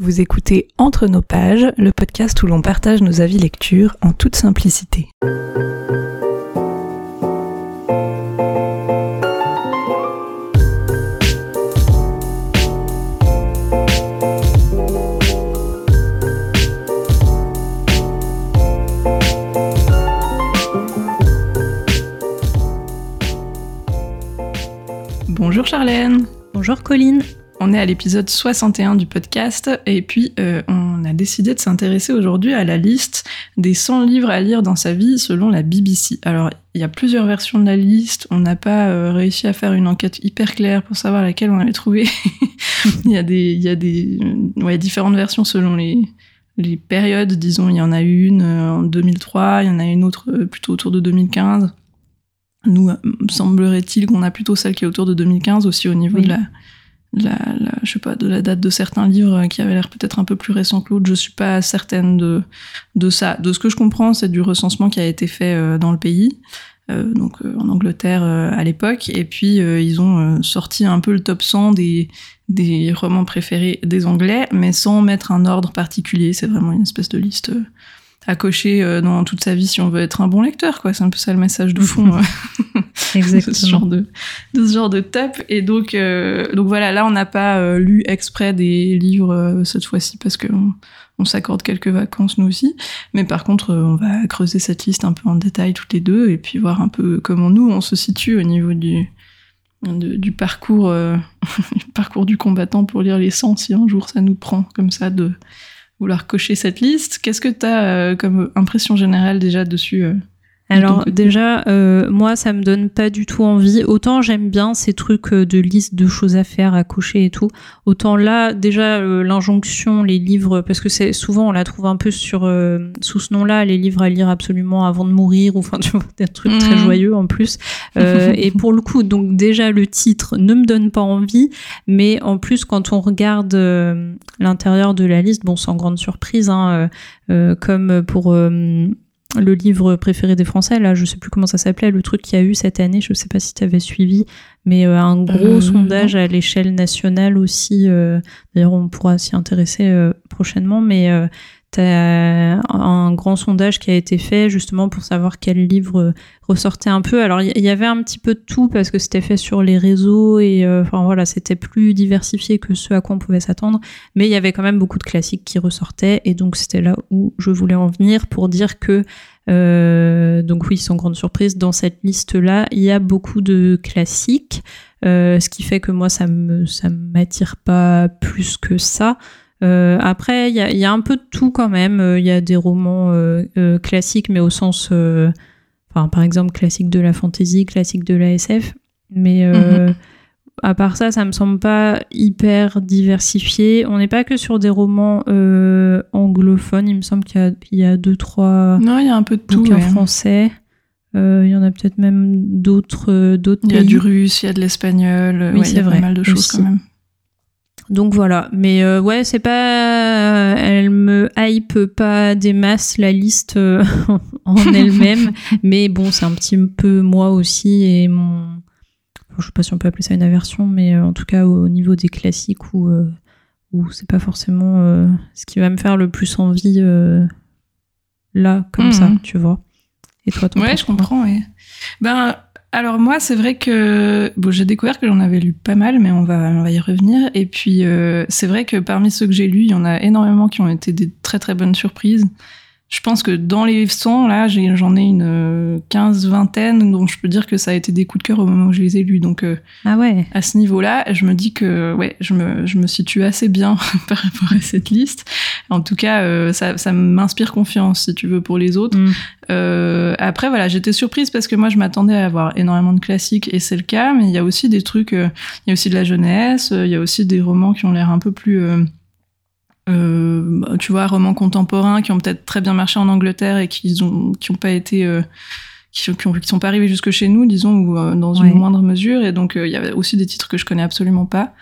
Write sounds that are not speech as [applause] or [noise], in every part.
Vous écoutez Entre nos pages, le podcast où l'on partage nos avis lecture en toute simplicité. Bonjour Charlène. Bonjour Colline. On est à l'épisode 61 du podcast et puis euh, on a décidé de s'intéresser aujourd'hui à la liste des 100 livres à lire dans sa vie selon la BBC. Alors il y a plusieurs versions de la liste, on n'a pas euh, réussi à faire une enquête hyper claire pour savoir laquelle on allait trouver. [laughs] il y a des, il y a des ouais, différentes versions selon les, les périodes, disons, il y en a une euh, en 2003, il y en a une autre plutôt autour de 2015. Nous, semblerait-il qu'on a plutôt celle qui est autour de 2015 aussi au niveau de la la, je sais pas, de la date de certains livres qui avaient l'air peut-être un peu plus récents que l'autre. Je suis pas certaine de, de ça. De ce que je comprends, c'est du recensement qui a été fait euh, dans le pays, euh, donc euh, en Angleterre à l'époque. Et puis, ils ont sorti un peu le top 100 des, des romans préférés des Anglais, mais sans mettre un ordre particulier. C'est vraiment une espèce de liste à cocher euh, dans toute sa vie si on veut être un bon lecteur, quoi. C'est un peu ça le message de fond. [laughs] Exactement. [laughs] de ce genre de, de ce genre de top. Et donc, euh, donc voilà, là, on n'a pas euh, lu exprès des livres cette fois-ci parce que on, s'accorde quelques vacances nous aussi. Mais par contre, on va creuser cette liste un peu en détail toutes les deux et puis voir un peu comment nous on se situe au niveau du du parcours [laughs] parcours du combattant pour lire les 100 si un jour ça nous prend comme ça de vouloir cocher cette liste. Qu'est-ce que tu as euh, comme impression générale déjà dessus euh, alors déjà, euh, moi, ça me donne pas du tout envie. Autant j'aime bien ces trucs euh, de liste de choses à faire, à cocher et tout. Autant là, déjà euh, l'injonction, les livres, parce que c'est souvent on la trouve un peu sur sous ce nom-là, les livres à lire absolument avant de mourir, ou enfin tu vois des trucs très mhm. joyeux en plus. et pour le coup, donc déjà le titre ne me donne pas envie, mais en plus quand on regarde l'intérieur de la liste, bon sans grande surprise, hein, comme pour le livre préféré des Français, là, je sais plus comment ça s'appelait, le truc qu'il y a eu cette année, je sais pas si tu avais suivi, mais euh, un gros euh, sondage à l'échelle nationale aussi. Euh, d'ailleurs, on pourra s'y intéresser prochainement, mais T'as un grand sondage qui a été fait justement pour savoir quel livre ressortait un peu. Alors il y, avait un petit peu de tout parce que c'était fait sur les réseaux et euh, enfin voilà c'était plus diversifié que ce à quoi on pouvait s'attendre. Mais il y avait quand même beaucoup de classiques qui ressortaient et donc c'était là où je voulais en venir pour dire que euh, donc oui sans grande surprise dans cette liste là il y a beaucoup de classiques. Euh, ce qui fait que moi ça me ça m'attire pas plus que ça. Euh, après, il y a, y a, un peu de tout quand même. Il y a des romans euh, euh, classiques, mais au sens, enfin, par exemple, classique de la fantasy, classique de la SF. Mais mhm. à part ça, ça me semble pas hyper diversifié. On n'est pas que sur des romans anglophones. Il me semble qu'il y, y, a deux, trois. Non, il y a un peu de tout. Ouais. français. Il y en a peut-être même d'autres d'autres Il y a du russe, il y a de l'espagnol. Oui, c'est vrai. Pas mal de choses quand même. Donc voilà, mais euh, ouais, c'est pas, elle me hype pas des masses la liste euh, [laughs] en elle-même, [laughs] mais bon, c'est un petit peu moi aussi et mon, je sais pas si on peut appeler ça une aversion, mais euh, en tout cas au niveau des classiques où où c'est pas forcément ce qui va me faire le plus envie là comme ça, mhm. tu vois. Et toi, Ouais, je comprends. Ouais. Ben alors moi, c'est vrai que bon, j'ai découvert que j'en avais lu pas mal, mais on va, on va y revenir. Et puis, euh, c'est vrai que parmi ceux que j'ai lus, il y en a énormément qui ont été des très très bonnes surprises. Je pense que dans les 100, là, j'en ai, une euh, quinze, vingtaine, dont je peux dire que ça a été des coups de cœur au moment où je les ai lus. Donc, euh, ah ouais. à ce niveau-là, je me dis que ouais, je me, je me situe assez bien [laughs] par rapport à cette liste. En tout cas, euh, ça, ça m'inspire confiance, si tu veux, pour les autres. Mm. Euh, après, voilà, j'étais surprise parce que moi, je m'attendais à avoir énormément de classiques, et c'est le cas, mais il y a aussi des trucs, il y a aussi de la jeunesse, il y a aussi des romans qui ont l'air un peu plus euh, tu vois, romans contemporains qui ont peut-être très bien marché en Angleterre et qui ont qui ont pas été euh, qui, qui, sont pas arrivés jusque chez nous, disons, ou euh, dans une moindre mesure. Et donc, il y avait aussi des titres que je connais absolument pas.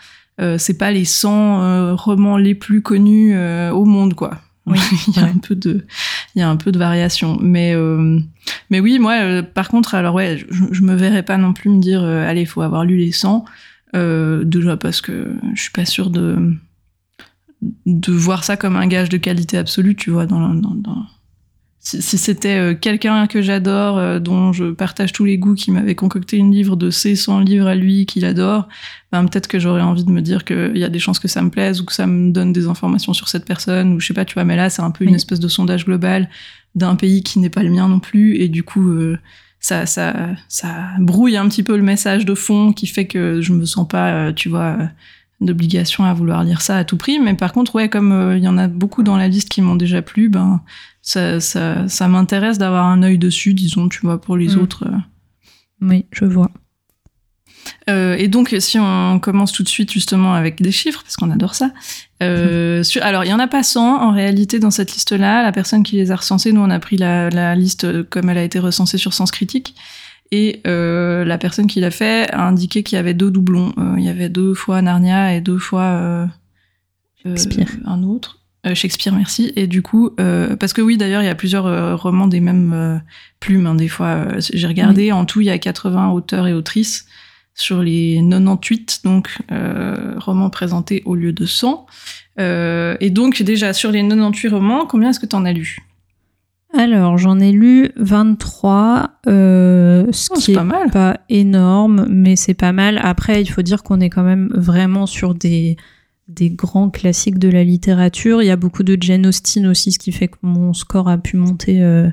c'est pas les 100 romans les plus connus au monde, quoi. Oui, [laughs] il y a un peu de, il y a un peu de variation. Mais, mais oui, moi, par contre, alors ouais, je, je, me verrais pas non plus me dire, allez, il faut avoir lu les 100. déjà parce que je suis pas sûre de, de voir ça comme un gage de qualité absolue, tu vois, dans, dans, dans si, c'était euh, quelqu'un que j'adore, euh, dont je partage tous les goûts, qui m'avait concocté une livre de ses 100 livres à lui, qu'il adore, ben, peut-être que j'aurais envie de me dire qu'il y a des chances que ça me plaise ou que ça me donne des informations sur cette personne, ou je sais pas, tu vois, mais là, c'est un peu une espèce de sondage global d'un pays qui n'est pas le mien non plus, et du coup, euh, ça, ça, ça brouille un petit peu le message de fond qui fait que je me sens pas, tu vois, d'obligation à vouloir lire ça à tout prix. Mais par contre, ouais, comme il y en a beaucoup dans la liste qui m'ont déjà plu, ben ça, ça, ça m'intéresse d'avoir un œil dessus, disons, tu vois, pour les mm. autres. Euh. Oui, je vois. Euh, et donc, si on commence tout de suite justement avec des chiffres, parce qu'on adore ça. Euh, [laughs] sur, alors, il y en a pas 100 en réalité dans cette liste-là. La personne qui les a recensés, nous, on a pris la, la liste comme elle a été recensée sur Sens Critique. Et euh, la personne qui l'a fait a indiqué qu'il y avait deux doublons. Euh, il y avait deux fois Narnia et deux fois un autre. Euh, Shakespeare, merci. Et du coup, euh, parce que oui, d'ailleurs, il y a plusieurs euh, romans des mêmes plumes. Hein, des fois, j'ai regardé. En tout, il y a 80 auteurs et autrices sur les 98, donc romans présentés au lieu de 100. et donc, déjà, sur les 98 romans, combien est-ce que tu en as lu? Alors, j'en ai lu 23, ce qui est pas, énorme, mais c'est pas mal. Après, il faut dire qu'on est quand même vraiment sur des, des grands classiques de la littérature. Il y a beaucoup de Jane Austen aussi, ce qui fait que mon score a pu monter euh,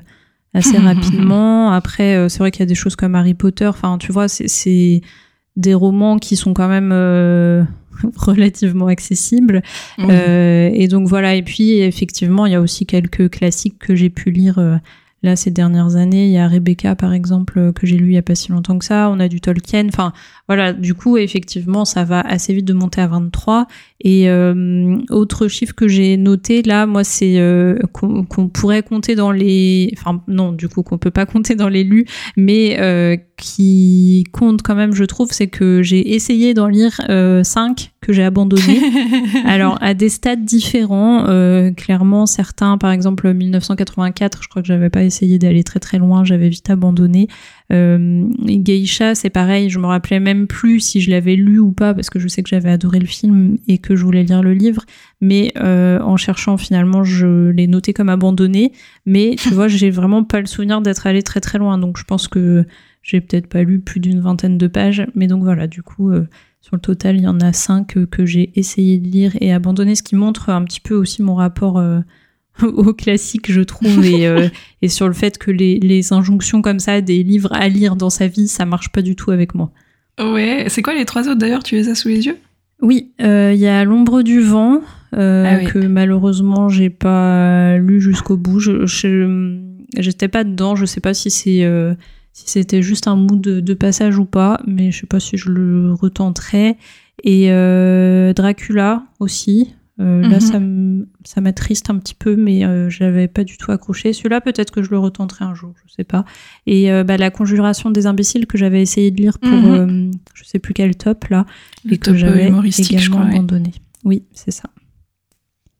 assez [laughs] rapidement. Après, euh, c'est vrai qu'il y a des choses comme Harry Potter. Enfin, tu vois, c'est des romans qui sont quand même [laughs] euh, relativement accessibles. et donc voilà. Et puis, effectivement, il y a aussi quelques classiques que j'ai pu lire Là, ces dernières années, il y a Rebecca, par exemple, que j'ai lu il n'y a pas si longtemps que ça. On a du Tolkien. Enfin, voilà, du coup, effectivement, ça va assez vite de monter à 23. Et euh, autre chiffre que j'ai noté, là, moi, c'est euh, qu'on pourrait compter dans les... Enfin, non, du coup, qu'on peut pas compter dans les lus, mais euh, qui compte quand même, je trouve, c'est que j'ai essayé d'en lire 5 que j'ai abandonné. [laughs] Alors, à des stades différents, euh, clairement, certains, par exemple 1984, je crois que j'avais pas essayé d'aller très très loin, j'avais vite abandonné. Euh, Geisha, c'est pareil, je me rappelais même plus si je l'avais lu ou pas, parce que je sais que j'avais adoré le film et que je voulais lire le livre, mais euh, en cherchant, finalement, je l'ai noté comme abandonné. Mais tu vois, j'ai vraiment pas le souvenir d'être allé très très loin, donc je pense que j'ai peut-être pas lu plus d'une vingtaine de pages, mais donc voilà, du coup, euh, sur le total, il y en a cinq que j'ai essayé de lire et abandonné, ce qui montre un petit peu aussi mon rapport euh, [laughs] au classique, je trouve, euh, [laughs] et, sur le fait que les, injonctions comme ça, des livres à lire dans sa vie, ça marche pas du tout avec moi. Ouais, c'est quoi les trois autres d'ailleurs Tu les as sous les yeux? Oui, euh, il y a L'ombre du vent, ah que malheureusement j'ai pas lu jusqu'au bout. Je, j'étais pas dedans, je sais pas si c'est si c'était juste un mood de, passage ou pas, mais je sais pas si je le retenterai. Et euh, Dracula aussi. Euh, là, mhm. ça m'attriste un petit peu, mais euh, je l'avais pas du tout accroché. Celui-là, peut-être que je le retenterai un jour, je sais pas. Et bah, la Conjuration des imbéciles que j'avais essayé de lire pour mhm. je sais plus quel top là, et que j'avais également abandonné. Oui, c'est ça.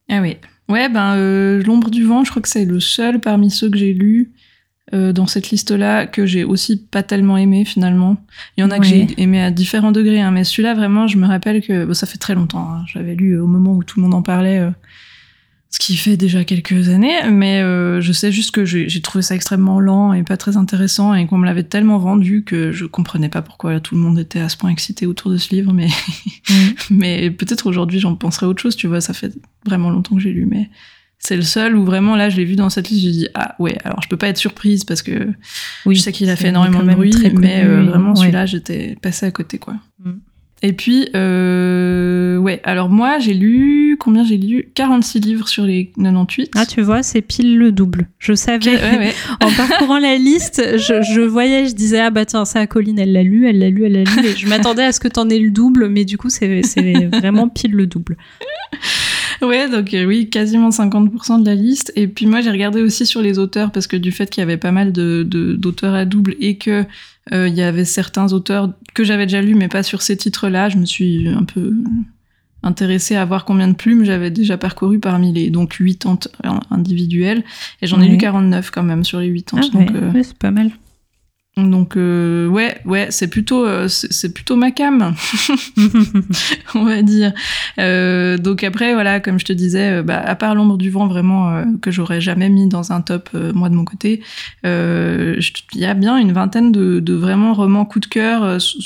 Ah oui. Ouais, ben l'ombre du vent, je crois que c'est le seul parmi ceux que j'ai lus euh, dans cette liste-là que j'ai aussi pas tellement aimé finalement. Il y en a que j'ai aimé à différents degrés, hein, mais celui-là vraiment, je me rappelle que ça fait très longtemps. Hein, J'avais lu au moment où tout le monde en parlait, euh, ce qui fait déjà quelques années, mais euh, je sais juste que j'ai trouvé ça extrêmement lent et pas très intéressant et qu'on me l'avait tellement vendu que je comprenais pas pourquoi tout le monde était à ce point excité autour de ce livre. Mais [laughs] mais peut-être aujourd'hui j'en penserais autre chose. Tu vois, ça fait vraiment longtemps que j'ai lu, mais c'est le seul où vraiment là je l'ai vu dans cette liste je dis ah ouais alors je peux pas être surprise parce que oui, je sais qu'il a fait énormément de bruit mais euh, vraiment celui-là j'étais passée à côté quoi. Mm. et puis euh, ouais alors moi j'ai lu combien j'ai lu? 46 livres sur les 98 ah tu vois c'est pile le double. Je savais. [laughs] En parcourant la liste je, je, voyais je disais ah bah tiens ça Colline elle l'a lu elle l'a lu elle l'a lu et je m'attendais à ce que t'en aies le double mais du coup c'est vraiment pile le double [laughs] ouais, donc euh, oui, quasiment 50% de la liste. Et puis moi, j'ai regardé aussi sur les auteurs parce que du fait qu'il y avait pas mal de, d'auteurs à double et que euh, il y avait certains auteurs que j'avais déjà lus mais pas sur ces titres-là, je me suis un peu intéressée à voir combien de plumes j'avais déjà parcouru parmi les donc 80 individuels et j'en ai lu 49 quand même sur les 80 ah, donc euh, c'est pas mal. Donc euh, ouais, ouais, c'est plutôt, euh, c'est plutôt ma cam, [laughs] on va dire. Euh, donc après, voilà, comme je te disais, euh, bah, à part l'ombre du vent, vraiment euh, que j'aurais jamais mis dans un top euh, moi de mon côté, il y a bien une vingtaine de, de vraiment romans coup de cœur. so-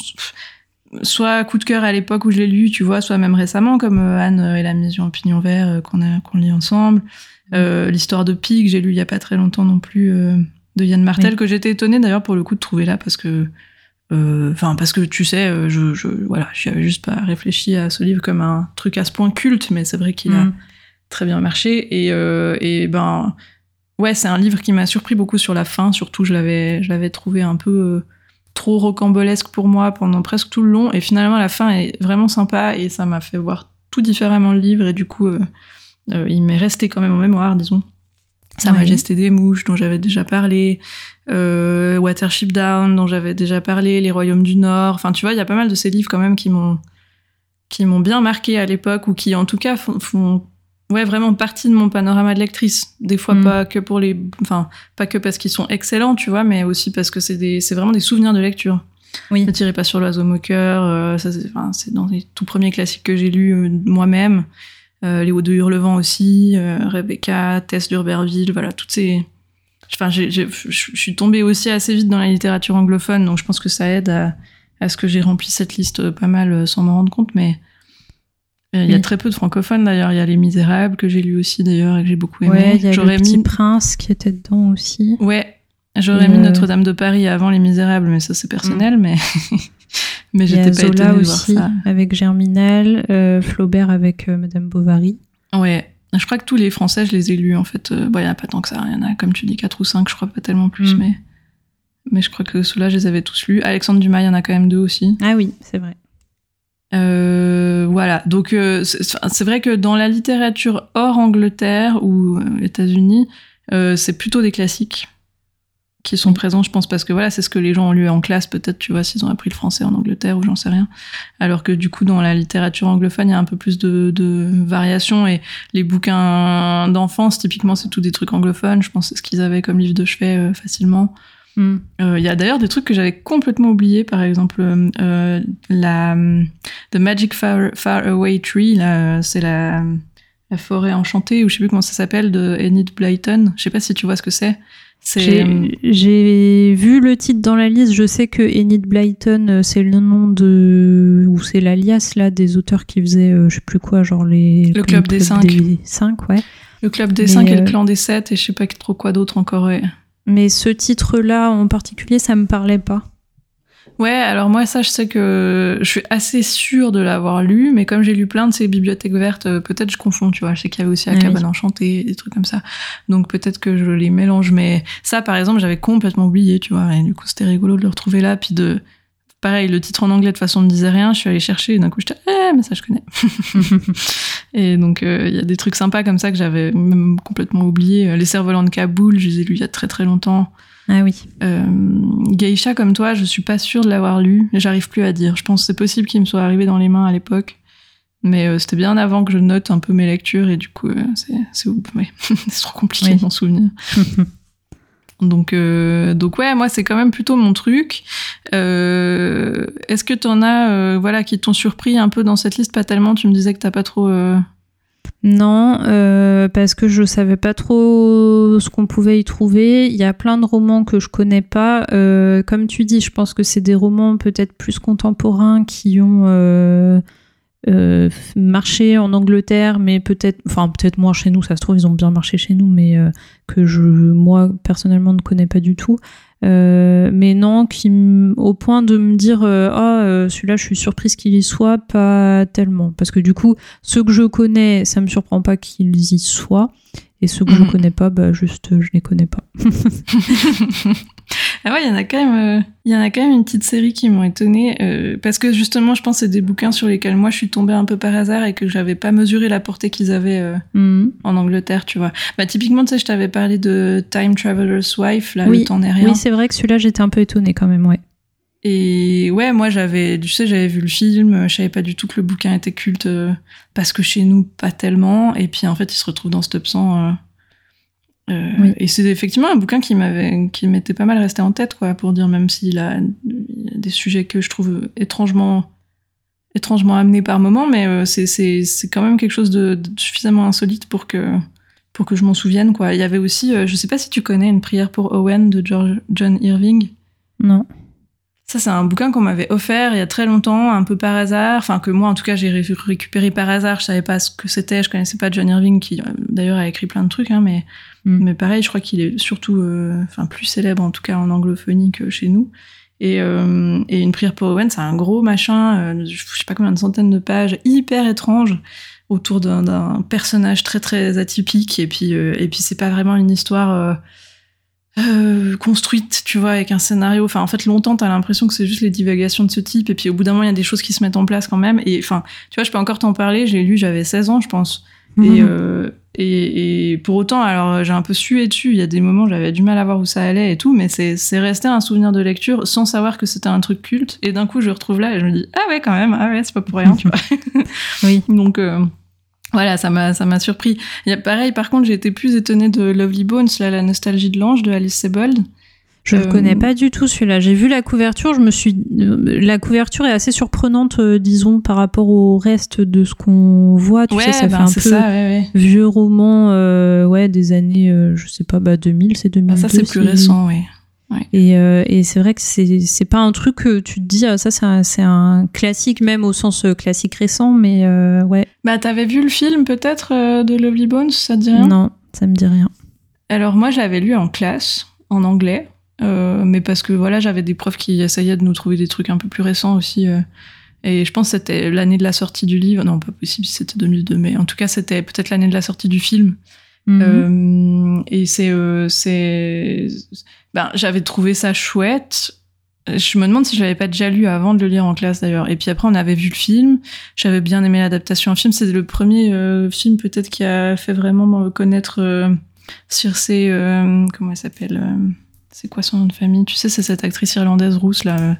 Soit coup de cœur à l'époque où je l'ai lu, tu vois, soit même récemment, comme Anne et la Maison Pignon Vert qu'on a qu'on lit ensemble. Euh, L'histoire de Pig, j'ai lu il y a pas très longtemps non plus euh, de Yann Martel, Oui. que j'étais étonnée d'ailleurs pour le coup de trouver là parce que, euh, enfin parce que tu sais, euh, je, je voilà, j'y avais juste pas réfléchi à ce livre comme un truc à ce point culte, mais c'est vrai qu'il a Mm. très bien marché et, euh, et ben ouais, c'est un livre qui m'a surpris beaucoup sur la fin. Surtout, je l'avais je l'avais trouvé un peu euh, trop rocambolesque pour moi pendant presque tout le long et finalement la fin est vraiment sympa et ça m'a fait voir tout différemment le livre et du coup il m'est resté quand même en mémoire, disons. Sa. Majesté des Mouches, dont j'avais déjà parlé, euh, Watership Down, dont j'avais déjà parlé, Les Royaumes du Nord. Enfin, tu vois, il y a pas mal de ces livres quand même qui m'ont qui m'ont bien marqué à l'époque ou qui, en tout cas, font, font ouais vraiment partie de mon panorama de lectrice. Des fois Mm. pas que pour les, enfin pas que parce qu'ils sont excellents, tu vois, mais aussi parce que c'est des, c'est vraiment des souvenirs de lecture. Oui. Ne tirez pas sur l'oiseau moqueur, euh, ça c'est, enfin, c'est dans les tout premiers classiques que j'ai lus euh, moi-même. Euh, les Hauts de Hurlevent aussi, euh, Rebecca, Tess d'Urberville, voilà, toutes ces. Enfin, je suis tombée aussi assez vite dans la littérature anglophone, donc je pense que ça aide à, à ce que j'ai rempli cette liste pas mal euh, sans m'en rendre compte, mais il y a Oui. très peu de francophones d'ailleurs. Il y a Les Misérables que j'ai lu aussi d'ailleurs et que j'ai beaucoup aimé. Ouais, il y a le Petit mis, Prince qui était dedans aussi. ouais, j'aurais mis euh, Notre-Dame de Paris avant Les Misérables, mais ça c'est personnel, mais [laughs] mais j'étais pas Zola étonnée de voir aussi ça. avec Germinal, euh, Flaubert avec euh, Madame Bovary. Ouais. Je crois que tous les Français, je les ai lus, en fait. Euh, Bon, il n'y en a pas tant que ça. Il y en a, comme tu dis, quatre ou cinq, je crois pas tellement plus, Mm. mais... Mais je crois que ceux-là, je les avais tous lus. Alexandre Dumas, il y en a quand même deux aussi. Ah oui, c'est vrai. Voilà. Donc, c'est vrai que dans la littérature hors Angleterre ou États-Unis, c'est plutôt des classiques qui sont présents, je pense, parce que voilà, c'est ce que les gens ont lu en classe, peut-être, tu vois, s'ils ont appris le français en Angleterre ou j'en sais rien. Alors que du coup, dans la littérature anglophone, il y a un peu plus de, de variations et les bouquins d'enfance, typiquement, c'est tout des trucs anglophones. Je pense c'est ce qu'ils avaient comme livre de chevet euh, facilement. Mm. Euh, Il y a d'ailleurs des trucs que j'avais complètement oubliés, par exemple euh, euh, la The Magic Far, Far Away Tree, c'est la, la forêt enchantée, ou je sais plus comment ça s'appelle, de Enid Blyton. Je sais pas si tu vois ce que c'est. J'ai vu le titre dans la liste. Je sais que Enid Blyton, euh, c'est le nom de. ou c'est l'alias là des auteurs qui faisaient, euh, je sais plus quoi, genre les. Le Club des cinq, ouais. le club des mais, 5 et le euh, clan des 7, et je sais pas trop quoi d'autre encore. Ouais. Mais ce titre-là en particulier, ça me parlait pas. Ouais, alors moi ça je sais que je suis assez sûre de l'avoir lu, mais comme j'ai lu plein de ces bibliothèques vertes, euh, peut-être je confonds, tu vois. Je sais qu'il y avait aussi la Ah oui. cabane enchantée, des trucs comme ça. Donc peut-être que je les mélange, mais ça par exemple j'avais complètement oublié, tu vois. Et du coup c'était rigolo de le retrouver là, puis de pareil le titre en anglais de toute façon me disait rien. Je suis allée chercher et d'un coup j'étais eh mais ça je connais. [laughs] et donc euh, il y a des trucs sympas comme ça que j'avais même complètement oublié. Les cerfs-volants de Kaboul, je les ai lus il y a très très longtemps. Ah oui. Euh, Geisha comme toi, je suis pas sûre de l'avoir lu. J'arrive plus à dire. Je pense que c'est possible qu'il me soit arrivé dans les mains à l'époque. Mais euh, c'était bien avant que je note un peu mes lectures et du coup, euh, c'est, c'est, ouais. [laughs] c'est trop compliqué Oui. de m'en souvenir. [laughs] donc, euh, donc ouais, moi c'est quand même plutôt mon truc. Est-ce que t'en as, voilà, qui t'ont surpris un peu dans cette liste? Pas tellement. Tu me disais que t'as pas trop. Non, euh, parce que je savais pas trop ce qu'on pouvait y trouver. Il y a plein de romans que je connais pas. Euh, comme tu dis, je pense que c'est des romans peut-être plus contemporains qui ont euh, marché en Angleterre, mais peut-être, enfin peut-être moins chez nous. Ça se trouve, ils ont bien marché chez nous, mais que je, moi personnellement, ne connais pas du tout. Euh, mais non, qui au point de me dire euh, ah euh, celui-là, je suis surprise qu'il y soit, pas tellement, parce que du coup ceux que je connais, ça me surprend pas qu'ils y soient. Et ceux que Mhm. je connais pas, bah juste je les connais pas. [laughs] [laughs] ah ouais, il y en a quand même, euh, y en a quand même une petite série qui m'ont étonnée euh, parce que justement, je pense que c'est des bouquins sur lesquels moi je suis tombée un peu par hasard et que j'avais pas mesuré la portée qu'ils avaient euh, Mhm. en Angleterre, tu vois. Bah typiquement, tu sais, je t'avais parlé de Time Traveler's Wife, là, Oui, le temps n'est rien. Oui, c'est vrai que celui-là, j'étais un peu étonnée quand même, ouais. Et ouais, moi j'avais, tu sais, j'avais vu le film, je savais pas du tout que le bouquin était culte parce que chez nous pas tellement. Et puis en fait, il se retrouve dans ce top 100. Euh, Oui. Et c'est effectivement un bouquin qui m'avait, qui m'était pas mal resté en tête, quoi, pour dire même s'il a, des sujets que je trouve étrangement, étrangement amenés par moment, mais euh, c'est, c'est, c'est quand même quelque chose de, de suffisamment insolite pour que, pour que je m'en souvienne, quoi. Il y avait aussi, euh, je sais pas si tu connais une prière pour Owen de George, John Irving. Non. Ça, c'est un bouquin qu'on m'avait offert il y a très longtemps, un peu par hasard. Enfin, que moi, en tout cas, j'ai ré- récupéré par hasard. Je savais pas ce que c'était. Je connaissais pas John Irving, qui, euh, d'ailleurs, a écrit plein de trucs, hein, mais, Mm. mais pareil, je crois qu'il est surtout, euh, enfin, plus célèbre, en tout cas, en anglophonie que chez nous. Et, euh, et Une prière pour Owen, c'est un gros machin, euh, je sais pas combien de centaines de pages, hyper étrange, autour d'un- personnage très, très atypique. Et puis, euh, et puis c'est pas vraiment une histoire... euh, construite, tu vois, avec un scénario. Enfin, en fait, longtemps, t'as l'impression que c'est juste les divagations de ce type, et puis au bout d'un moment, il y a des choses qui se mettent en place quand même. Et enfin, tu vois, je peux encore t'en parler. J'ai lu, j'avais 16 ans, je pense. Et, euh, et, et pour autant, alors j'ai un peu sué dessus. Il y a des moments, j'avais du mal à voir où ça allait et tout, mais c'est resté un souvenir de lecture sans savoir que c'était un truc culte. Et d'un coup, je retrouve là et je me dis ah ouais, quand même, ah ouais, c'est pas pour rien, tu vois. [laughs] Oui. [laughs] Donc euh, voilà, ça m'a ça m'a surpris. Il y a pareil, par contre, j'ai été plus étonnée de Lovely Bones, là, la nostalgie de l'ange de Alice Sebold. Je ne Euh, connais pas du tout celui-là. J'ai vu la couverture, je me suis. euh, La couverture est assez surprenante, euh, disons, par rapport au reste de ce qu'on voit. Tu sais, ça ben, fait un peu ça, ouais, ouais. vieux roman, euh, ouais, des années, euh, je sais pas, bah 2000, c'est 2002. Ah, ça, c'est plus récent, oui. Et, euh, et c'est vrai que c'est pas un truc que tu te dis, ah, ça c'est un, un classique, même au sens euh, classique récent, mais euh, ouais, Bah, t'avais vu le film, peut-être, euh, de Lovely Bones, ça te dit rien? Non, ça me dit rien. Alors moi, je l'avais lu en classe, en anglais, euh, mais parce que voilà, j'avais des profs qui essayaient de nous trouver des trucs un peu plus récents aussi. euh, et je pense que c'était l'année de la sortie du livre. Non, pas possible si c'était 2002, mais en tout cas, c'était peut-être l'année de la sortie du film. Mhm. Euh, et c'est, c'est, ben, j'avais trouvé ça chouette. Je me demande si je l'avais pas déjà lu avant de le lire en classe d'ailleurs. Et puis après, on avait vu le film. J'avais bien aimé l'adaptation en film. C'est le premier film peut-être qui a fait vraiment me connaître euh, comment elle s'appelle C'est quoi son nom de famille? Tu sais, c'est cette actrice irlandaise rousse là. euh,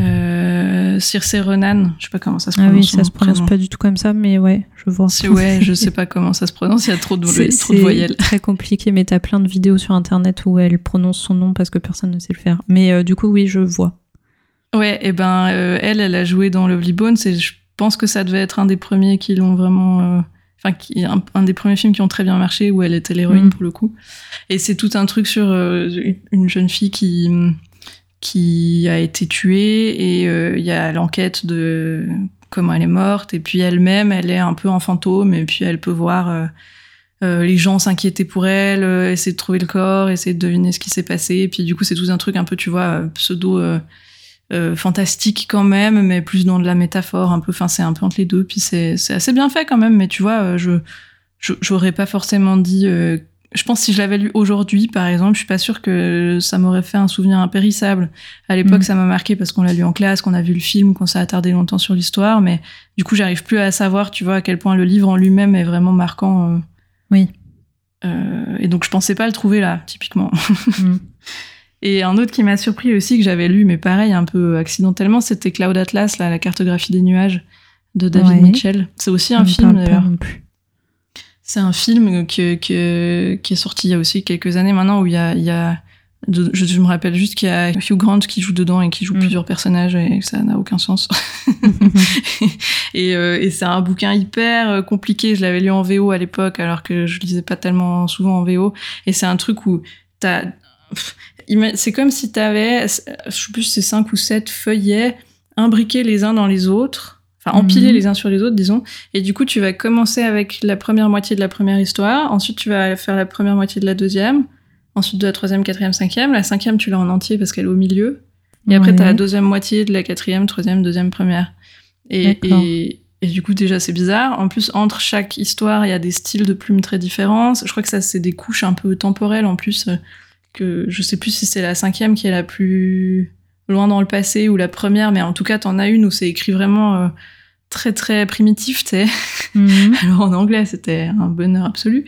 euh, Circe Renan. Je sais pas comment ça se ah prononce. oui, son ça se prononce prénom. pas du tout comme ça, mais ouais, je vois. Si, ouais, je [laughs] sais pas comment ça se prononce. Il y a trop de, trop de c'est voyelles. très compliqué, mais t'as plein de vidéos sur internet où elle prononce son nom parce que personne ne sait le faire. Mais euh, du coup, oui, je vois. Ouais, et ben euh, elle, elle a joué dans Lovely Bones et je pense que ça devait être un des premiers qui l'ont vraiment, enfin qui un, un des premiers films qui ont très bien marché où elle était l'héroïne Mm. pour le coup. Et c'est tout un truc sur euh, une jeune fille qui qui a été tuée et euh, il y a l'enquête de comment elle est morte et puis elle-même, elle est un peu en fantôme et puis elle peut voir. euh, euh, les gens s'inquiétaient pour elle, essayer de trouver le corps, essayer de deviner ce qui s'est passé. Et puis du coup, c'est tout un truc un peu, tu vois, pseudo euh, fantastique quand même, mais plus dans de la métaphore, un peu. Enfin, c'est un peu entre les deux. Puis c'est assez bien fait quand même. Mais tu vois, euh, je j'aurais pas forcément dit. euh, je pense que si je l'avais lu aujourd'hui, par exemple, je suis pas sûre que ça m'aurait fait un souvenir impérissable. À l'époque, Mm. ça m'a marqué parce qu'on l'a lu en classe, qu'on a vu le film, qu'on s'est attardé longtemps sur l'histoire. Mais du coup, j'arrive plus à savoir, tu vois, à quel point le livre en lui-même est vraiment marquant. euh, Oui. euh, et donc je pensais pas le trouver là, typiquement. Mm. [laughs] Et un autre qui m'a surpris aussi, que j'avais lu, mais pareil, un peu accidentellement, c'était Cloud Atlas, là, la cartographie des nuages de David Ouais. Mitchell. C'est aussi un film d'ailleurs. C'est un film que, que- qui est sorti il y a aussi quelques années maintenant où il y a, il y a de- je, je me rappelle juste qu'il y a Hugh Grant qui joue dedans et qui joue Mm. plusieurs personnages et que ça n'a aucun sens. [laughs] et euh, et c'est un bouquin hyper euh, compliqué. Je l'avais lu en VO à l'époque alors que je lisais pas tellement souvent en VO. Et c'est un truc où t'as... C'est comme si t'avais, je sais plus si c'est cinq ou sept feuillets imbriqués les uns dans les autres. Enfin, empilés Mhm. les uns sur les autres, disons. Et du coup, tu vas commencer avec la première moitié de la première histoire. Ensuite, tu vas faire la première moitié de la deuxième. Ensuite, de la troisième, quatrième, cinquième. La cinquième, tu l'as en entier parce qu'elle est au milieu. Et après, Ouais. t'as la deuxième moitié de la quatrième, troisième, deuxième, première. Et, et, et du coup, déjà, c'est bizarre. En plus, entre chaque histoire, il y a des styles de plumes très différents. Je crois que ça, c'est des couches un peu temporelles en plus. Que je sais plus si c'est la cinquième qui est la plus loin dans le passé ou la première, mais en tout cas, t'en as une où c'est écrit vraiment euh, très très primitif, tu sais. Mhm. [laughs] Alors en anglais, c'était un bonheur absolu.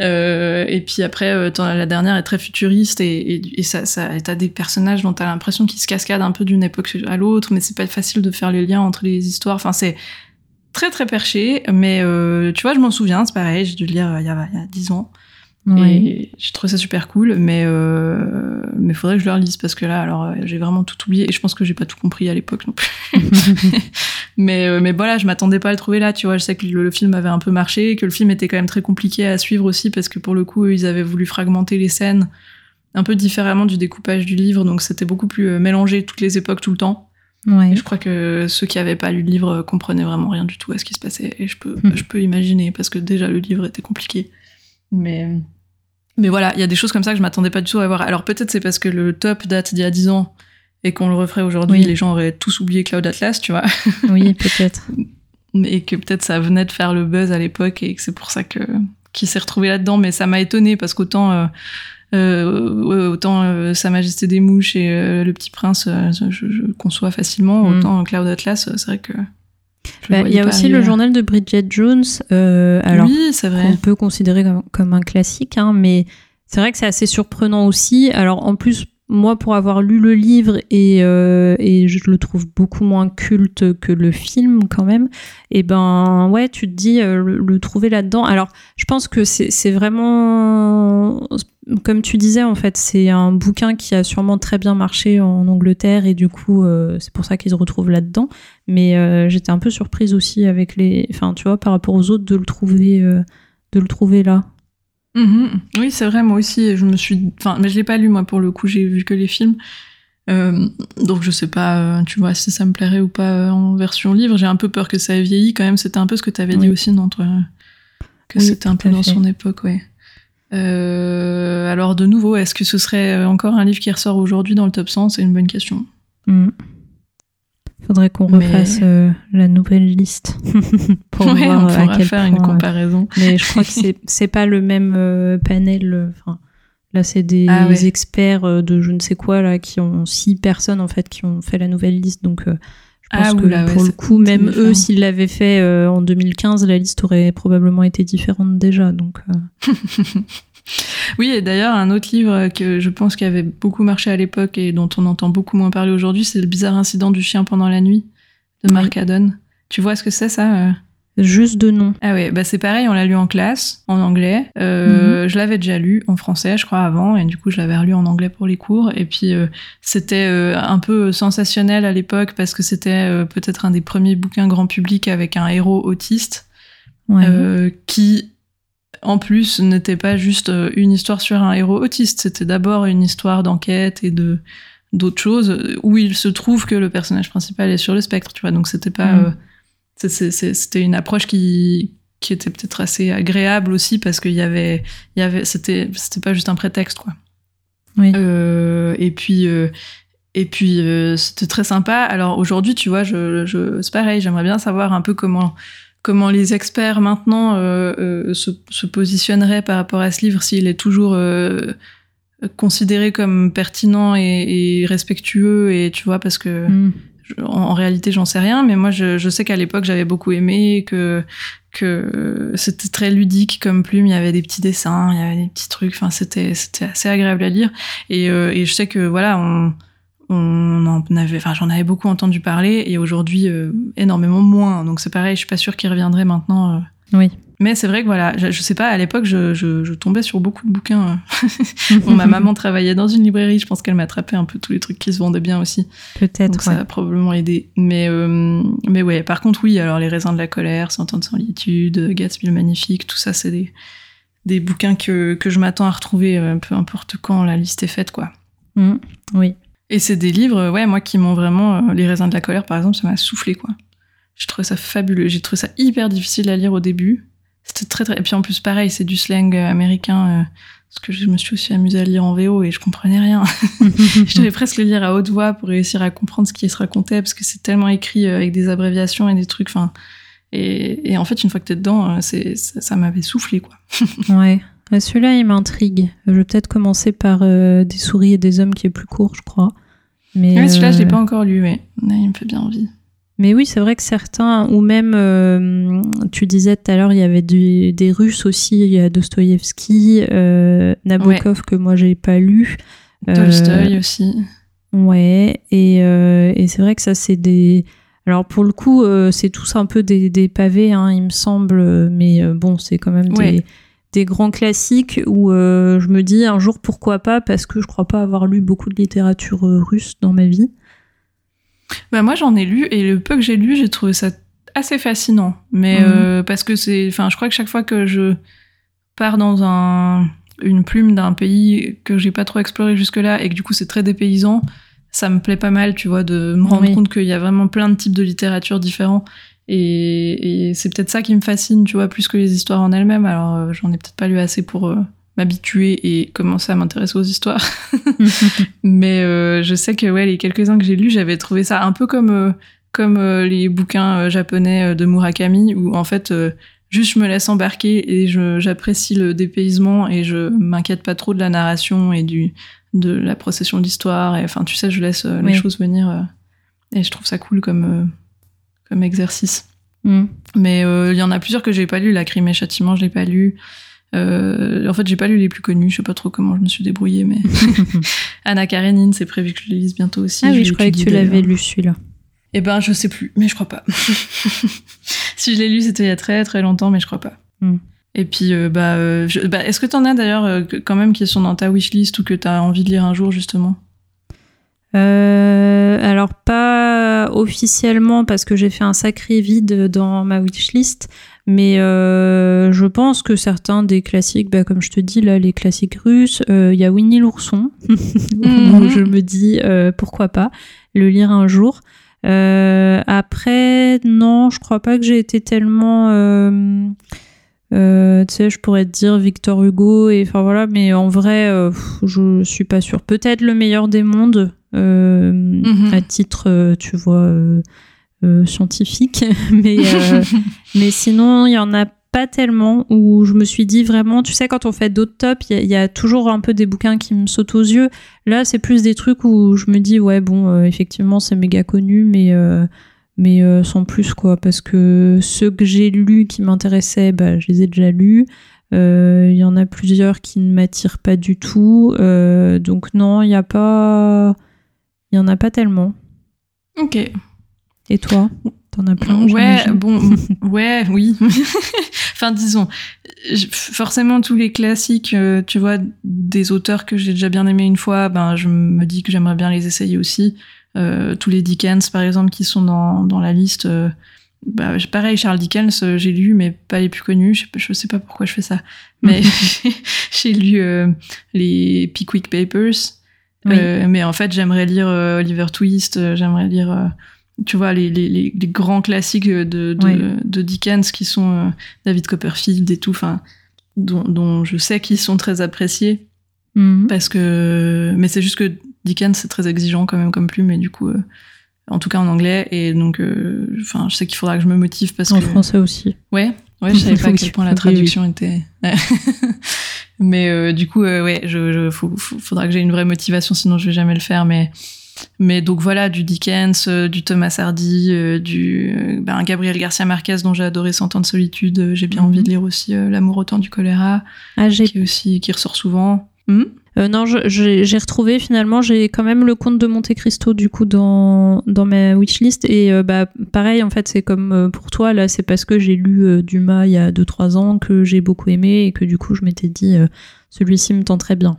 Euh, et puis après, euh, la dernière est très futuriste et, et, et ça, t'as des personnages dont t'as l'impression qu'ils se cascadent un peu d'une époque à l'autre, mais c'est pas facile de faire les liens entre les histoires. Enfin, c'est très très perché, mais euh, tu vois, je m'en souviens, c'est pareil, j'ai dû le lire il y a, il y a 10 ans. Et j'ai trouvé ça super cool, mais euh, mais faudrait que je le relise parce que là, alors euh, j'ai vraiment tout oublié et je pense que j'ai pas tout compris à l'époque non plus. [laughs] mais euh, mais voilà, je m'attendais pas à le trouver là, tu vois. Je sais que le, film avait un peu marché, que le film était quand même très compliqué à suivre aussi parce que pour le coup, ils avaient voulu fragmenter les scènes un peu différemment du découpage du livre, donc c'était beaucoup plus euh, mélangé toutes les époques tout le temps. Ouais. Et je crois que ceux qui avaient pas lu le livre comprenaient vraiment rien du tout à ce qui se passait et je peux Mhm. je peux imaginer parce que déjà le livre était compliqué. Mais mais voilà, il y a des choses comme ça que je m'attendais pas du tout à voir. Alors peut-être c'est parce que le top date d'il y a 10 ans et qu'on le referait aujourd'hui, Oui. les gens auraient tous oublié Cloud Atlas, tu vois. Oui, [laughs] peut-être. Et que peut-être ça venait de faire le buzz à l'époque et que c'est pour ça que qu'il s'est retrouvé là-dedans. Mais ça m'a étonné parce qu'autant euh, euh, autant euh, Sa Majesté des Mouches et euh, Le Petit Prince, je, je conçois facilement. Mm. Autant Cloud Atlas, c'est vrai que. Bah, Il y a aussi le journal de Bridget Jones. euh, alors, oui, c'est vrai. qu'on peut considérer comme, comme un classique, hein, mais c'est vrai que c'est assez surprenant aussi. Alors en plus, moi, pour avoir lu le livre et, euh, et je le trouve beaucoup moins culte que le film quand même, et ben ouais, tu te dis euh, le, le trouver là-dedans. Alors je pense que c'est c'est vraiment, comme tu disais en fait, c'est un bouquin qui a sûrement très bien marché en Angleterre et du coup euh, c'est pour ça qu'ils se retrouvent là-dedans. Mais euh, j'étais un peu surprise aussi avec les, enfin tu vois, par rapport aux autres de le trouver, euh, de le trouver là. Mhm. Oui, c'est vrai, moi aussi, je me suis. Enfin, mais je l'ai pas lu, moi, pour le coup, j'ai vu que les films. Euh, donc, je sais pas, euh, tu vois, si ça me plairait ou pas euh, en version livre. J'ai un peu peur que ça ait vieilli, quand même. C'était un peu ce que tu avais dit aussi, non, toi Que Oui, c'était un peu dans fait. son époque, ouais. Euh, alors, de nouveau, est-ce que ce serait euh, encore un livre qui ressort aujourd'hui dans le top 100 C'est une bonne question. Hmm. Faudrait qu'on Mais- refasse euh, la nouvelle liste [laughs] pour ouais, voir on à pourra quel faire une euh, comparaison. Mais je crois que c'est [laughs] c'est pas le même panel. Enfin, là, c'est des Ah ouais. experts de je ne sais quoi là qui ont six personnes en fait qui ont fait la nouvelle liste. Donc, pense Ah, que oula, ouais, pour le coup, même différent. eux, s'ils l'avaient fait euh, en 2015, la liste aurait probablement été différente déjà. Donc, euh, [laughs] Oui, et d'ailleurs, un autre livre que je pense qui avait beaucoup marché à l'époque et dont on entend beaucoup moins parler aujourd'hui, c'est Le bizarre incident du chien pendant la nuit de Mark Haddon. Tu vois ce que c'est ça euh? Juste de nom. Ah ouais, bah c'est pareil, on l'a lu en classe, en anglais. Euh, Je l'avais déjà lu en français, je crois, avant, et du coup, je l'avais relu en anglais pour les cours. Et puis, euh, c'était euh, un peu sensationnel à l'époque parce que c'était peut-être un des premiers bouquins grand public avec un héros autiste Ouais. qui, en plus, n'était pas juste une histoire sur un héros autiste. C'était d'abord une histoire d'enquête et de d'autres choses où il se trouve que le personnage principal est sur le spectre, tu vois. Donc c'était pas, Mm. C'était une approche qui qui était peut-être assez agréable aussi parce qu'il y avait, il y avait, c'était c'était pas juste un prétexte, quoi. Oui. Euh, et puis. euh, et puis euh, c'était très sympa. Alors aujourd'hui, tu vois, je, je, c'est pareil. J'aimerais bien savoir un peu comment comment les experts maintenant se, se positionneraient par rapport à ce livre, s'il est toujours considéré comme pertinent et, et respectueux. Et tu vois, parce que Hmm. En, réalité, j'en sais rien. Mais moi, je, je sais qu'à l'époque, j'avais beaucoup aimé que que c'était très ludique comme plume. Il y avait des petits dessins, il y avait des petits trucs. Enfin, c'était c'était assez agréable à lire. Et, euh, et je sais que voilà, on on en avait, enfin, j'en avais beaucoup entendu parler et aujourd'hui euh, énormément moins. Donc c'est pareil, je suis pas sûre qu'il reviendrait maintenant. Oui. Mais c'est vrai que voilà, je, je sais pas, à l'époque, je, je, je tombais sur beaucoup de bouquins. [laughs] Bon, ma [laughs] maman travaillait dans une librairie, je pense qu'elle m'attrapait un peu tous les trucs qui se vendaient bien aussi. Peut-être. Donc ça ouais. a probablement aidé. Mais, euh, mais ouais, par contre, oui, alors Les raisins de la colère, Cent ans de solitude, Gatsby le magnifique, tout ça, c'est des, des bouquins que, que je m'attends à retrouver euh, peu importe quand la liste est faite, quoi. Hmm. Oui. Et c'est des livres, ouais, moi qui m'ont vraiment. euh, les raisins de la colère, par exemple, ça m'a soufflé, quoi. J'ai trouvé ça fabuleux. J'ai trouvé ça hyper difficile à lire au début. C'était très, très. Et puis en plus, pareil, c'est du slang euh, américain. euh, parce que je me suis aussi amusée à lire en VO et je comprenais rien. [laughs] je devais presque le lire à haute voix pour réussir à comprendre ce qui se racontait parce que c'est tellement écrit euh, avec des abréviations et des trucs. Enfin, et, et en fait, une fois que t'es dedans, euh, c'est ça, ça m'avait soufflé, quoi. [laughs] Ouais. Celui-là, il m'intrigue. Je vais peut-être commencer par euh, Des souris et des hommes qui est plus court, je crois. Mais, Mais celui-là, je l'ai euh, pas encore lu. Ouais, Il me fait bien envie. Mais oui, c'est vrai que certains, ou même, euh, tu disais tout à l'heure, il y avait du- des Russes aussi, il y a Dostoïevski, euh, Nabokov que moi j'ai pas lu. Euh, Tolstoy aussi. Ouais, et, euh, et c'est vrai que ça, c'est des. Alors pour le coup, euh, c'est tous un peu des, des pavés, hein, il me semble, mais euh, bon, c'est quand même Ouais. des, des grands classiques où je me dis un jour pourquoi pas parce que je crois pas avoir lu beaucoup de littérature russe dans ma vie. Bah moi j'en ai lu et le peu que j'ai lu j'ai trouvé ça assez fascinant mais mhm. parce que c'est enfin je crois que chaque fois que je pars dans un une plume d'un pays que j'ai pas trop exploré jusque-là et que du coup c'est très dépaysant, ça me plaît pas mal, tu vois, de me rendre compte qu'il y a vraiment plein de types de littérature différents. Et, c'est peut-être ça qui me fascine, tu vois, plus que les histoires en elles-mêmes. Alors euh, j'en ai peut-être pas lu assez pour euh, m'habituer et commencer à m'intéresser aux histoires. [laughs] Mais euh, je sais que ouais, les quelques-uns que j'ai lus, j'avais trouvé ça un peu comme comme les bouquins japonais de Murakami, où en fait juste je me laisse embarquer et j'apprécie le dépaysement et je m'inquiète pas trop de la narration et du de la procession d'histoire enfin tu sais je laisse euh, les choses venir euh, et je trouve ça cool comme euh, comme exercice mm. mais il y en a plusieurs que j'ai pas lu la crime et châtiment je l'ai pas lu en fait j'ai pas lu les plus connus je sais pas trop comment je me suis débrouillée mais [laughs] Anna Karenine c'est prévu que je le lise bientôt aussi ah oui je croyais que tu l'avais lu celui-là eh ben, je sais plus, mais je crois pas. [laughs] [laughs] si je l'ai lu, c'était il y a très très longtemps, mais je crois pas. Hmm. Et puis, euh, bah, euh, bah, est-ce que t'en as d'ailleurs euh, quand même qui sont dans ta wishlist ou que t'as envie de lire un jour justement? Alors pas officiellement parce que j'ai fait un sacré vide dans ma wishlist, mais je pense que certains des classiques, bah, comme je te dis là, les classiques russes, il y a Winnie l'ourson, [laughs] mhm. je me dis pourquoi pas le lire un jour. Euh, après, non, je crois pas que j'ai été tellement. Euh, euh, tu sais, je pourrais te dire Victor Hugo, et enfin voilà, mais en vrai, je suis pas sûre. Peut-être le meilleur des mondes, mhm. à titre, tu vois, scientifique, [laughs] mais, [laughs] mais sinon, il y en a pas tellement, où je me suis dit vraiment, tu sais, quand on fait d'autres tops, il y, a toujours un peu des bouquins qui me sautent aux yeux. Là, c'est plus des trucs où je me dis, ouais, bon, euh, effectivement, c'est méga connu, mais, euh, mais euh, sans plus, quoi. Parce que ceux que j'ai lus qui m'intéressaient, bah, je les ai déjà lus. Il y en a plusieurs qui ne m'attirent pas du tout. donc, non, il n'y a pas. Il y en a pas tellement. Ok. Et toi T'en as plein Ouais, bon, [laughs] ouais, oui. [laughs] enfin, disons, forcément, tous les classiques, euh, tu vois, des auteurs que j'ai déjà bien aimés une fois, ben, je me dis que j'aimerais bien les essayer aussi. Euh, tous les Dickens, par exemple, qui sont dans, dans la liste. Euh, bah, pareil, Charles Dickens, j'ai lu, mais pas les plus connus. Je, je sais pas pourquoi je fais ça. Mais [laughs] j'ai lu les Pickwick Papers. mais en fait, j'aimerais lire Oliver Twist, j'aimerais lire tu vois, les, les, les, grands classiques de, de, de, Dickens qui sont euh, David Copperfield et tout, enfin, dont, dont, je sais qu'ils sont très appréciés. Mhm. Parce que, mais c'est juste que Dickens, c'est très exigeant quand même comme plume, mais du coup, euh, en tout cas en anglais, et donc, euh, je sais qu'il faudra que je me motive parce en que. En français aussi. Ouais, ouais, je [laughs] savais pas à quel point la traduction était. [laughs] mais du coup, ouais, je, je faut, faudra que j'ai une vraie motivation, sinon je vais jamais le faire, mais mais donc voilà, du Dickens, euh, du Thomas Hardy, euh, du euh, ben, Gabriel Garcia Marquez dont j'ai adoré Cent ans de solitude. J'ai bien mhm. envie de lire aussi L'amour au temps du choléra, ah, qui aussi qui ressort souvent. Hmm non, j'ai retrouvé finalement, j'ai quand même le conte de Monte Cristo du coup dans, dans ma wishlist et bah pareil en fait c'est comme pour toi là c'est parce que j'ai lu Dumas il y a 2-3 ans que j'ai beaucoup aimé et que du coup je m'étais dit celui-ci me tenterait bien.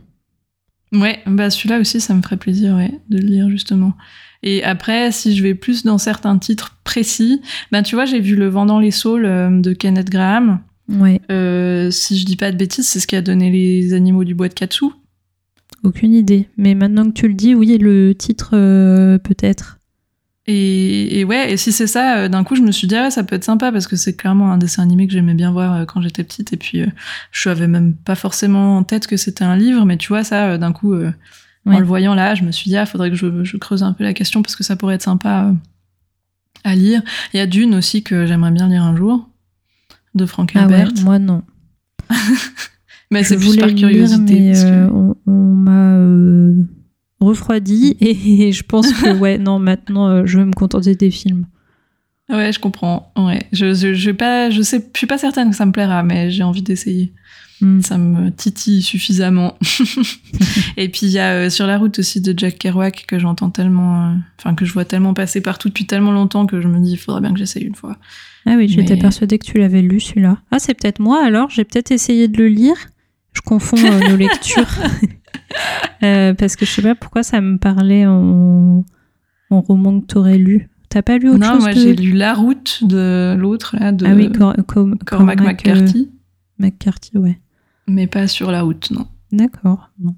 Ouais, bah celui-là aussi, ça me ferait plaisir ouais, de le lire justement. Et après, si je vais plus dans certains titres précis, ben tu vois, j'ai vu Le Vent dans les saules euh, de Kenneth Graham. Ouais. Euh, si je dis pas de bêtises, c'est ce qui a donné les animaux du bois de Katsu. Aucune idée. Mais maintenant que tu le dis, oui, le titre euh, peut-être. Et, ouais, et si c'est ça, euh, d'un coup, je me suis dit, ah, ça peut être sympa parce que c'est clairement un dessin animé que j'aimais bien voir euh, quand j'étais petite. Et puis, euh, je avais même pas forcément en tête que c'était un livre, mais tu vois, ça, d'un coup, en le voyant là, je me suis dit, ah, faudrait que je, creuse un peu la question parce que ça pourrait être sympa à lire. Il y a Dune aussi que j'aimerais bien lire un jour, de Frank ah Herbert. moi, non. [laughs] mais c'est plus par curiosité. on m'a refroidi et, je pense que [laughs] ouais non maintenant euh, je vais me contenter des films. Ouais, je comprends. Ouais, je je, je pas je sais je suis pas certaine que ça me plaira mais j'ai envie d'essayer. Hmm. Ça me titille suffisamment. [laughs] et puis il y a euh, sur la route aussi de Jack Kerouac que j'entends tellement euh, enfin que je vois tellement passer partout depuis tellement longtemps que je me dis il faudrait bien que j'essaye une fois. Ah oui, j'étais Mais- persuadée que tu l'avais lu celui-là. Ah, c'est peut-être moi alors, j'ai peut-être essayé de le lire. Je confonds euh, nos [laughs] lectures. Euh, parce que je sais pas pourquoi ça me parlait en, en roman que t'aurais lu. T'as pas lu autre non, chose moi de- j'ai lu La Route de l'autre, là, de Ah oui, Cor- Com- Cormac euh, McCarthy, McCarthy, ouais. mais pas sur La Route, non. D'accord. Non.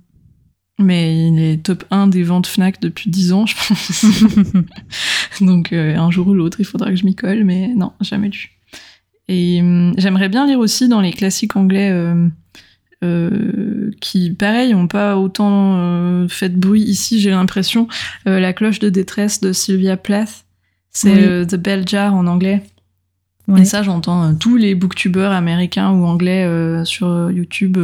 Mais il est top 1 des ventes Fnac depuis 10 ans, je pense. [laughs] Donc euh, un jour ou l'autre, il faudra que je m'y colle, mais non, jamais lu. Et hum, j'aimerais bien lire aussi dans les classiques anglais euh, euh, qui, pareil, ont pas autant euh, fait de bruit ici, j'ai l'impression. Euh, La cloche de détresse de Sylvia Plath, c'est Oui. The Bell Jar en anglais. Ouais. Et ça, j'entends tous les booktubeurs américains ou anglais sur YouTube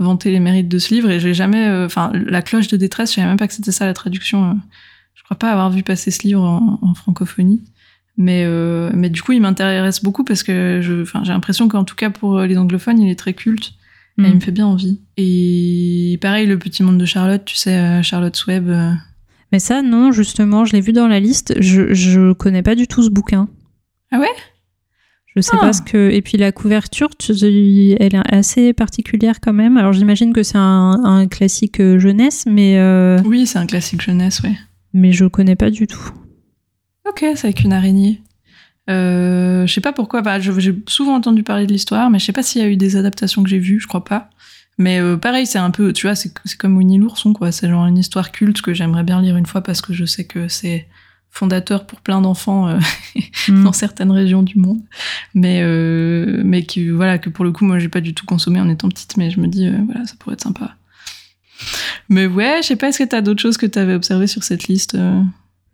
vanter les mérites de ce livre. Et j'ai jamais, enfin, la cloche de détresse, je savais même pas que c'était ça la traduction. je crois pas avoir vu passer ce livre en, en francophonie. Mais, euh, mais du coup, il m'intéresse beaucoup parce que j'ai l'impression qu'en tout cas pour les anglophones, il est très culte. Et il Mm. me fait bien envie. Et pareil, le petit monde de Charlotte, tu sais, euh, Charlotte Webb. euh, Mais ça, non, justement, je l'ai vu dans la liste. Je, je connais pas du tout ce bouquin. Ah ouais? Je sais Ah. pas ce que. Et puis la couverture, tu- elle est assez particulière quand même. Alors j'imagine que c'est un, un classique euh, jeunesse, mais, euh, Oui, c'est un classique jeunesse, ouais. mais je connais pas du tout. Ok, c'est avec une araignée. Euh, je sais pas pourquoi, bah, j'ai souvent entendu parler de l'histoire, mais je sais pas s'il y a eu des adaptations que j'ai vues, je crois pas. Mais euh, pareil, c'est un peu, tu vois, c'est comme Winnie l'ourson, quoi. C'est genre une histoire culte que j'aimerais bien lire une fois parce que je sais que c'est fondateur pour plein d'enfants euh, [laughs] Mm. dans certaines régions du monde. Mais, euh, mais qui, voilà, que pour le coup, moi, j'ai pas du tout consommé en étant petite, mais je me dis, voilà, ça pourrait être sympa. Mais ouais, je sais pas, est-ce que t'as d'autres choses que t'avais observées sur cette liste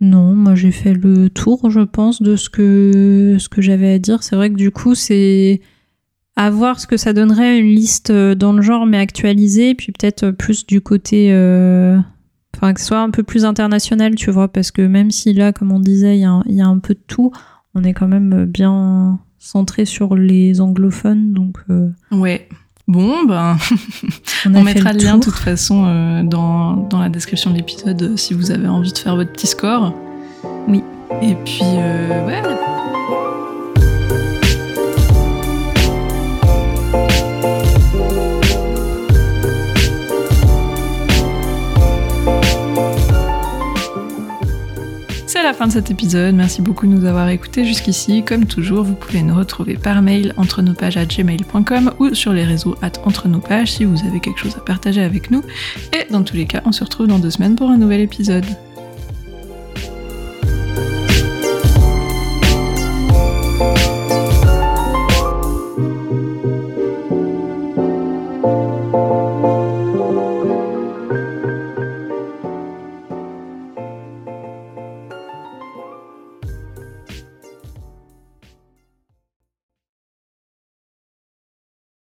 Non, moi j'ai fait le tour, je pense, de ce que, ce que j'avais à dire. C'est vrai que du coup, c'est à voir ce que ça donnerait une liste euh, dans le genre, mais actualisée, puis peut-être plus du côté. euh, Enfin, que ce soit un peu plus international, tu vois, parce que même si là, comme on disait, il y, a un- peu de tout, on est quand même bien centré sur les anglophones, donc euh. Bon, ben. on [laughs] mettra le le lien de toute façon euh, dans, dans la description de l'épisode euh, si vous avez envie de faire votre petit score. Oui. Et puis, euh, ouais. La fin de cet épisode. Merci beaucoup de nous avoir écoutés jusqu'ici. Comme toujours, vous pouvez nous retrouver par mail entre nos pages à gmail.com ou sur les réseaux at entre nos pages si vous avez quelque chose à partager avec nous. Et dans tous les cas, on se retrouve dans deux semaines pour un nouvel épisode.